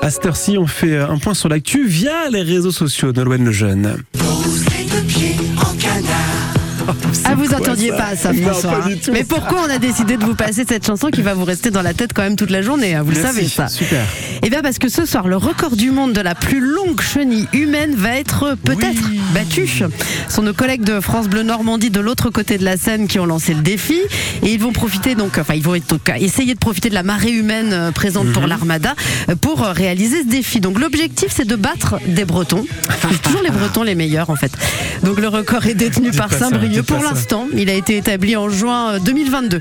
À cette heure-ci, on fait un point sur l'actu via les réseaux sociaux Nolwenn le Jeune. Ah, vous attendiez pas ça, Non, pas tout. Mais pourquoi on a décidé de vous passer cette chanson qui va vous rester dans la tête quand même toute la journée hein, Vous le savez ça. Super. Eh bien parce que ce soir, le record du monde de la plus longue chenille humaine va être peut-être Oui. battu. Ce sont nos collègues de France Bleu Normandie de l'autre côté de la Seine qui ont lancé le défi et ils vont profiter donc, enfin ils vont être- donc, essayer de profiter de la marée humaine euh, présente Mhm. pour l'Armada euh, pour euh, réaliser ce défi. Donc l'objectif c'est de battre des Bretons. Toujours les Bretons les meilleurs en fait. Donc le record est détenu par Saint-Brieuc pour l'instant. Il a été établi en juin euh, 2022.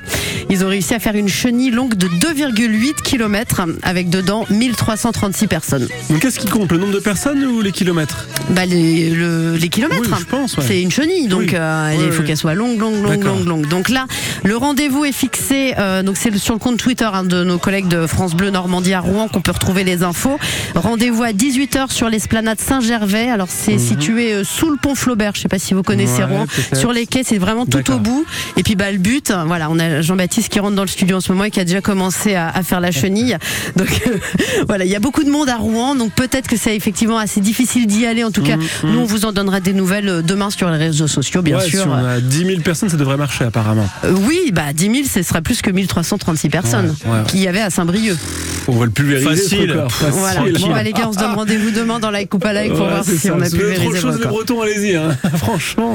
Ils ont réussi à faire une chenille longue de 2,8 km avec dedans 1336 personnes. Donc qu'est-ce qui compte Le nombre de personnes ou les kilomètres? Bah les, le- les kilomètres. Oui, je pense, ouais. C'est une chenille, donc Oui. euh, Ouais, il faut ouais. qu'elle soit longue, longue, longue, longue, longue. Donc là, le rendez-vous est fixé. euh, donc c'est sur le compte Twitter hein, de nos collègues de France Bleu Normandie à Rouen qu'on peut retrouver les infos. Rendez-vous à 18h sur l'esplanade Saint-Gervais. Alors c'est situé euh, sous le pont Flaubert. Je sais pas si vous connaissez Mhm. Rouen. Sur les c'est vraiment tout au bout. Et puis bah le but, voilà, on a Jean-Baptiste qui rentre dans le studio en ce moment et qui a déjà commencé à, à faire la chenille. Donc voilà, il y a beaucoup de monde à Rouen, donc peut-être que c'est effectivement assez difficile d'y aller. En tout cas, nous on vous en donnera des nouvelles euh, demain sur les réseaux sociaux, bien Ouais, sûr. Si on a 10 000 personnes, ça devrait marcher apparemment. Euh, oui, bah 10 000, ce sera plus que 1336 personnes Ouais, ouais, ouais. qu'il y avait à Saint-Brieuc. On va le pulvériser. Facile. Voilà. Bon, bah, les gars, on se donne rendez-vous demain dans la coupe à live pour Ouais, voir si ça. on a avez trop de pulvérisé choses, le les. Bretons, allez-y. hein. Franchement.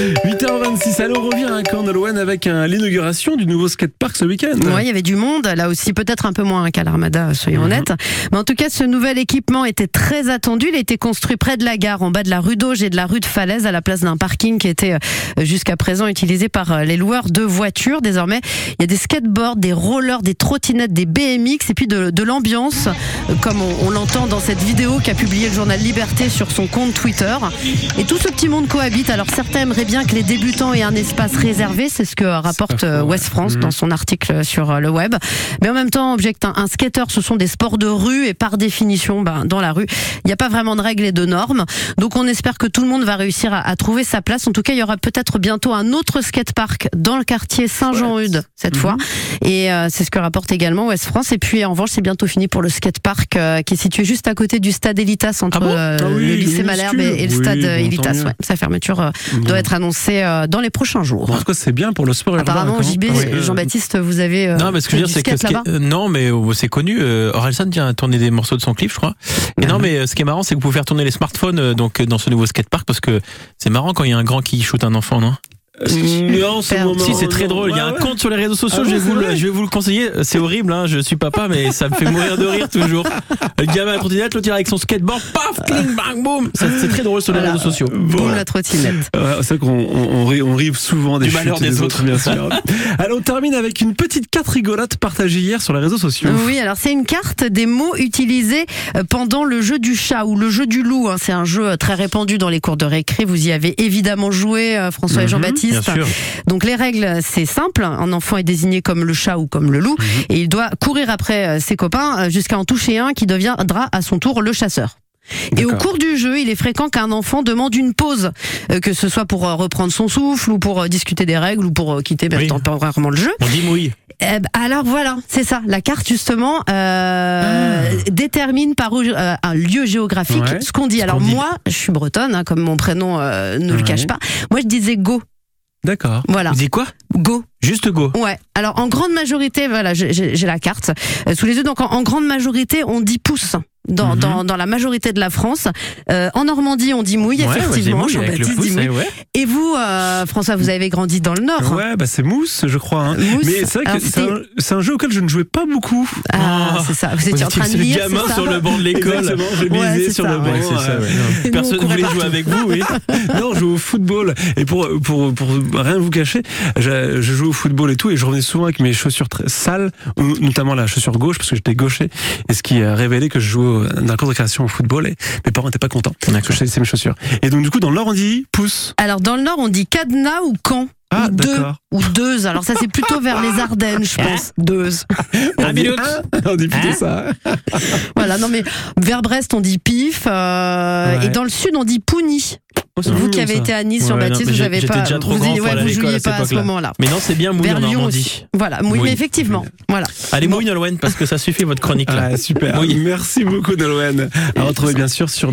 Euh. 8h26. Allez, on revient à avec l'inauguration du nouveau skatepark ce week-end. Ouais, il y avait du monde, là aussi peut-être un peu moins qu'à l'Armada, soyons Mhm. honnêtes. Mais en tout cas, ce nouvel équipement était très attendu. Il a été construit près de la gare, en bas de la rue d'Auge et de la rue de Falaise, à la place d'un parking qui était euh, jusqu'à présent utilisé par euh, les loueurs de voitures. Désormais, il y a des skateboards, des rollers, des trottinettes, des BMX et puis de, de l'ambiance, euh, comme on, on l'entend dans cette vidéo qu'a publié le journal Liberté sur son compte Twitter. Et tout ce petit monde cohabite. Alors certains bien que les débutants aient un espace réservé, c'est ce que rapporte euh, ouais. West France dans son article sur euh, le web. Mais en même temps, objecte un, un skater, ce sont des sports de rue et par définition, ben, dans la rue, il n'y a pas vraiment de règles et de normes. Donc on espère que tout le monde va réussir à, à trouver sa place. En tout cas, il y aura peut-être bientôt un autre skatepark dans le quartier Saint-Jean-Eudes cette fois. Et euh, c'est ce que rapporte également West France. Et puis en revanche, c'est bientôt fini pour le skatepark euh, qui est situé juste à côté du stade Elitas entre Ah bon? Ah oui, le lycée. Malherbe et, et le stade Elitas. Ouais. Sa fermeture euh, doit être annoncée euh, dans les prochains jours. Bon, en tout cas, c'est bien pour le sport. Apparemment. JB, Ouais. Jean-Baptiste, vous avez euh, Non, mais ce que je veux dire, c'est que skate ce qui est- là-bas euh, non, mais euh, c'est connu. Euh, Orelsan vient à tourner des morceaux de son clip, je crois. Et non, mais euh, ce qui est marrant, c'est que vous pouvez faire tourner les smartphones euh, donc euh, dans ce nouveau skatepark parce que c'est marrant quand il y a un grand qui shoot un enfant, non? Euh, non, ce Faire- moment, Si c'est très drôle. Il y a un compte sur les réseaux sociaux. Ah je, vais vous le, vrai je vais vous le conseiller. C'est horrible. Hein, je suis papa, mais ça me fait mourir de rire toujours. Le gamin à la trottinette, l'autre avec son skateboard, paf, cling, bang, boum. C'est très drôle sur les réseaux sociaux. Boum la trottinette. Ouais, c'est vrai qu'on on, on rit, on rit souvent des Du chutes malheur des autres. bien sûr. Allez, on termine avec une petite carte rigolote partagée hier sur les réseaux sociaux. Oui, alors c'est une carte des mots utilisés euh, pendant le jeu du chat ou le jeu du loup. hein. C'est un jeu euh, très répandu dans les cours de récré. Vous y avez évidemment joué, euh, François et Mhm, Jean-Baptiste. Donc les règles, c'est simple. Un enfant est désigné comme le chat ou comme le loup Mhm. et il doit courir après euh, ses copains euh, jusqu'à en toucher un qui deviendra à son tour le chasseur. Et au cours du jeu, il est fréquent qu'un enfant demande une pause, euh, que ce soit pour euh, reprendre son souffle ou pour euh, discuter des règles ou pour euh, quitter même Oui. temporairement le jeu. On dit mouille. Ben, alors voilà, c'est ça. La carte justement euh, détermine par euh, un lieu géographique Ouais, ce qu'on dit. ce alors dit. moi, je suis bretonne, hein, comme mon prénom euh, ne le Ouais. cache pas. Moi, je disais go. D'accord. Voilà, Vous dites quoi? Go. Juste go. Ouais. Alors en grande majorité, voilà, j'ai- la carte euh, sous les yeux. Donc en, en grande majorité, on dit pouce. Dans, Mhm. dans, dans la majorité de la France. Euh, en Normandie, on dit mouille, Ouais, ouais, effectivement. mouille avec le pouce, dit mouille. ouais, ouais. Et vous, euh, François, vous avez grandi dans le Nord. Ouais, bah c'est Mousse, je crois. hein. Mousse. Mais c'est vrai que c'est un, c'est un jeu auquel je ne jouais pas beaucoup. Ah, Oh. c'est ça. Vous étiez en train de lire, gamin sur le banc de l'école. Exactement, j'ai Ouais, sur ça, le banc. ouais, ça, ouais. Personne ne voulait jouer avec vous, oui. non, je joue au football. Et pour, pour, pour rien vous cacher, je, je joue au football et tout, et je revenais souvent avec mes chaussures très sales, notamment la chaussure gauche, parce que j'étais gaucher, et ce qui a révélé que je jouais dans la cour de création au football, et mes parents n'étaient pas contents. Parce que je mes chaussures. Et donc, du coup, dans le Nord, on dit pouce. Alors dans le Nord, on dit cadenas ou camp. Ah, ou deux ou deux. Alors ça c'est plutôt vers les Ardennes, je pense. Deux. On dit, minute. hein on dit plutôt ça. Voilà. Non mais vers Brest on dit pif euh, Ouais. et dans le Sud on dit pouni. Oh, Vous qui avez ça. été à Nice, Ouais, Jean-Baptiste, non, mais vous j'ai- avez j'étais pas, déjà trop vous, grand ouais, vous jouiez pas à ce moment-là. Mais non, c'est bien Mouille Vers en Lyon Normandie. aussi. Voilà, oui, Oui. mais effectivement. Voilà. Allez, Bon. Mouille Nolwenn, parce que ça suffit votre chronique là. Ah, super. Oui. Merci beaucoup, Nolwenn. À retrouver bien sûr sur